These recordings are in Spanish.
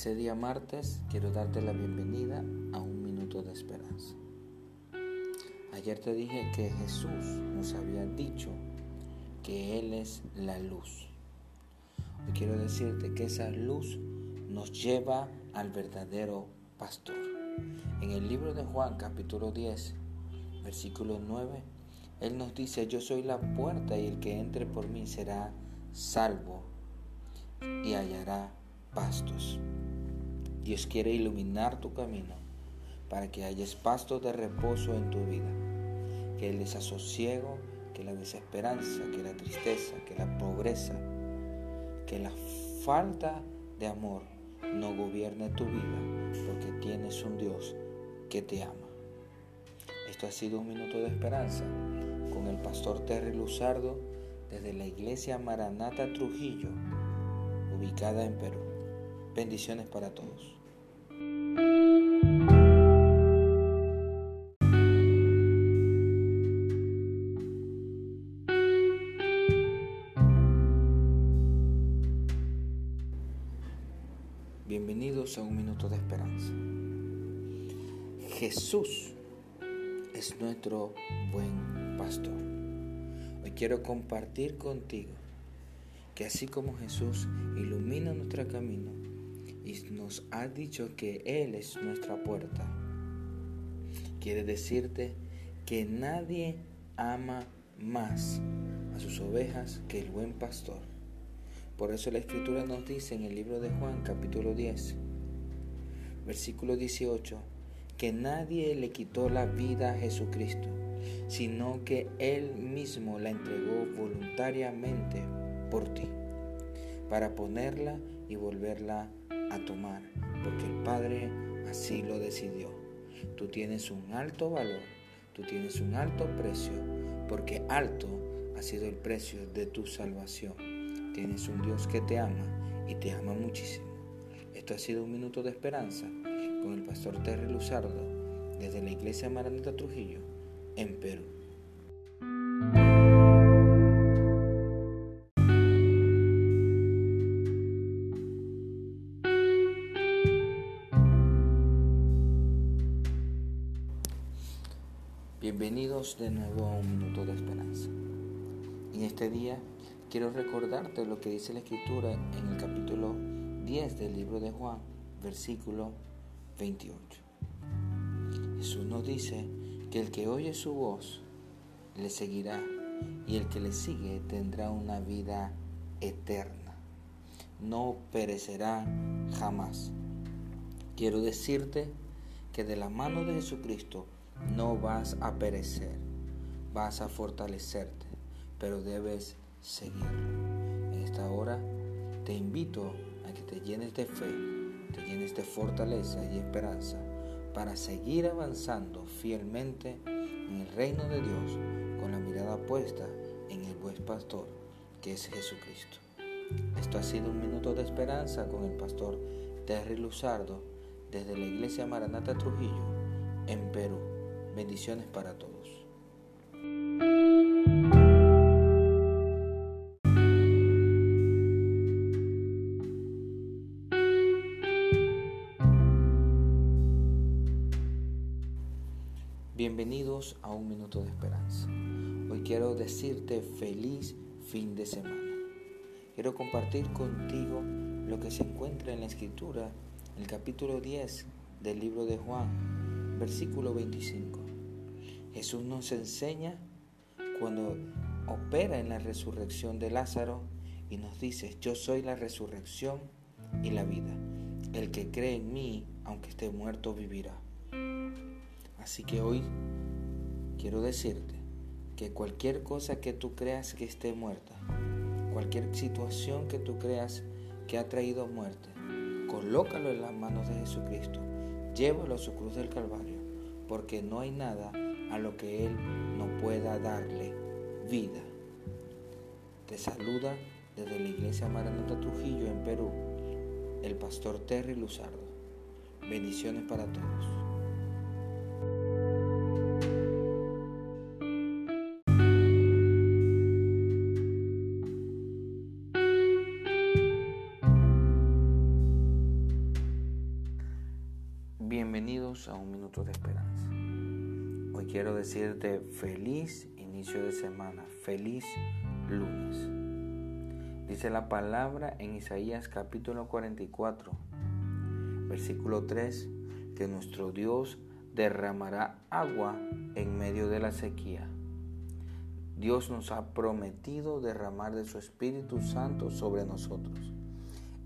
ese día martes quiero darte la bienvenida a un minuto de esperanza. Ayer te dije que Jesús nos había dicho que Él es la luz. Hoy quiero decirte que esa luz nos lleva al verdadero pastor. En el libro de Juan capítulo 10, versículo 9, Él nos dice, yo soy la puerta y el que entre por mí será salvo y hallará pastos. Dios quiere iluminar tu camino para que haya pastos de reposo en tu vida, que el desasosiego, que la desesperanza, que la tristeza, que la pobreza, que la falta de amor no gobierne tu vida, porque tienes un Dios que te ama. Esto ha sido un minuto de esperanza con el pastor Terry Luzardo desde la iglesia Maranata Trujillo, ubicada en Perú. Bendiciones para todos. Bienvenidos a un minuto de esperanza. Jesús es nuestro buen pastor. Hoy quiero compartir contigo que así como Jesús ilumina nuestro camino nos ha dicho que Él es nuestra puerta, quiere decirte que nadie ama más a sus ovejas que el buen pastor. Por eso la escritura nos dice en el libro de Juan capítulo 10, versículo 18, que nadie le quitó la vida a Jesucristo, sino que Él mismo la entregó voluntariamente por ti, para ponerla y volverla a tomar, porque el Padre así lo decidió. Tú tienes un alto valor, tú tienes un alto precio, porque alto ha sido el precio de tu salvación. Tienes un Dios que te ama y te ama muchísimo. Esto ha sido un minuto de esperanza con el pastor Terry Luzardo desde la iglesia Maranata Trujillo en Perú. De nuevo a un minuto de esperanza. En este día quiero recordarte lo que dice la escritura en el capítulo 10 del libro de Juan, versículo 28. Jesús nos dice que el que oye su voz le seguirá y el que le sigue tendrá una vida eterna. No perecerá jamás. Quiero decirte que de la mano de Jesucristo no vas a perecer, vas a fortalecerte, pero debes seguirlo. En esta hora te invito a que te llenes de fe, te llenes de fortaleza y esperanza para seguir avanzando fielmente en el reino de Dios con la mirada puesta en el buen pastor que es Jesucristo. Esto ha sido un minuto de esperanza con el pastor Terry Luzardo desde la iglesia Maranata Trujillo en Perú. Bendiciones para todos. Bienvenidos a un minuto de esperanza. Hoy quiero decirte feliz fin de semana. Quiero compartir contigo lo que se encuentra en la escritura, el capítulo 10 del libro de Juan, versículo 25. Jesús nos enseña cuando opera en la resurrección de Lázaro y nos dice, yo soy la resurrección y la vida. El que cree en mí, aunque esté muerto, vivirá. Así que hoy quiero decirte que cualquier cosa que tú creas que esté muerta, cualquier situación que tú creas que ha traído muerte, colócalo en las manos de Jesucristo, llévalo a su cruz del Calvario, porque no hay nada a lo que Él no pueda darle vida. Te saluda desde la iglesia Maranata Trujillo en Perú, el pastor Terry Luzardo. Bendiciones para todos. bienvenidos a un minuto de esperanza. Hoy quiero decirte feliz inicio de semana, feliz lunes. Dice la palabra en Isaías capítulo 44, versículo 3, que nuestro Dios derramará agua en medio de la sequía. Dios nos ha prometido derramar de su Espíritu Santo sobre nosotros.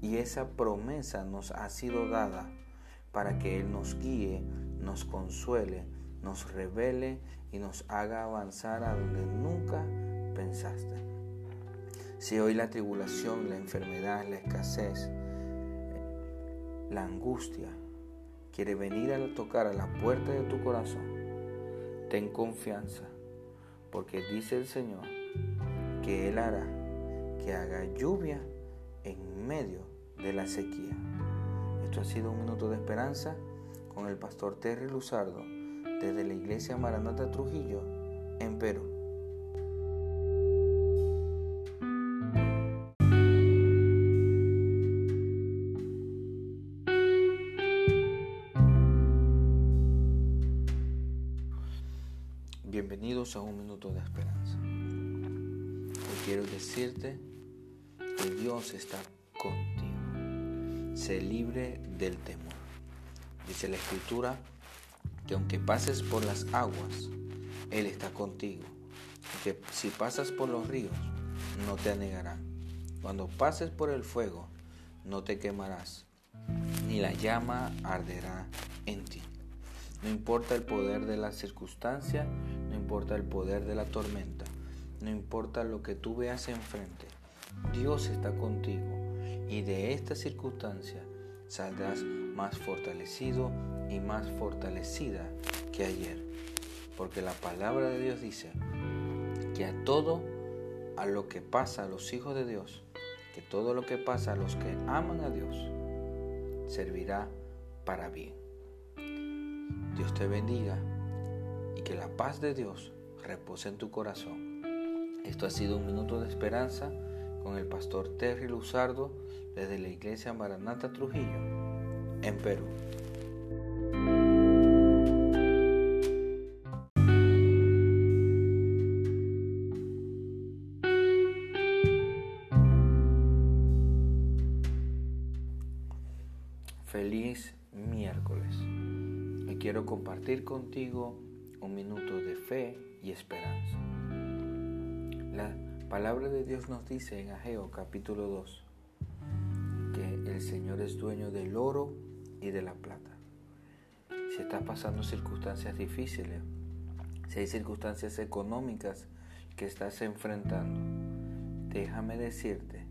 Y esa promesa nos ha sido dada para que Él nos guíe, nos consuele, nos revele y nos haga avanzar a donde nunca pensaste. Si hoy la tribulación, la enfermedad, la escasez, la angustia quiere venir a tocar a la puerta de tu corazón, ten confianza, porque dice el Señor que Él hará que haga lluvia en medio de la sequía. Esto ha sido un minuto de esperanza con el pastor Terry Luzardo desde la iglesia Maranata Trujillo en Perú. Bienvenidos a un minuto de esperanza. Hoy quiero decirte que Dios está contigo. Sé libre del temor. Dice la escritura que aunque pases por las aguas, Él está contigo. Que si pasas por los ríos, no te anegarán. Cuando pases por el fuego, no te quemarás, ni la llama arderá en ti. No importa el poder de la circunstancia, no importa el poder de la tormenta, no importa lo que tú veas enfrente, Dios está contigo y de esta circunstancia saldrás más fortalecido y más fortalecida que ayer. Porque la palabra de Dios dice que a todo, a lo que pasa a los hijos de Dios, que todo lo que pasa a los que aman a Dios, servirá para bien. Dios te bendiga y que la paz de Dios repose en tu corazón. Esto ha sido un minuto de esperanza con el pastor Terry Luzardo desde la iglesia Maranata Trujillo, en Perú. Feliz miércoles. Hoy quiero compartir contigo un minuto de fe y esperanza. La palabra de Dios nos dice en Ageo capítulo 2 que el Señor es dueño del oro y de la plata. Si estás pasando circunstancias difíciles, si hay circunstancias económicas que estás enfrentando, déjame decirte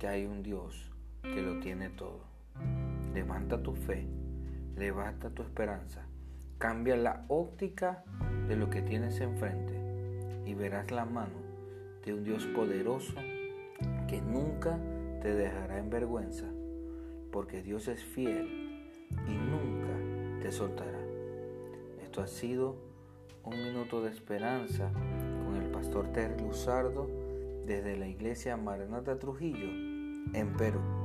que hay un Dios que lo tiene todo Levanta tu fe, levanta tu esperanza, cambia la óptica de lo que tienes enfrente y verás la mano de un Dios poderoso que nunca te dejará en vergüenza, porque Dios es fiel y nunca te soltará. Esto ha sido un minuto de esperanza con el pastor Terry Luzardo desde la iglesia Maranata Trujillo en Perú.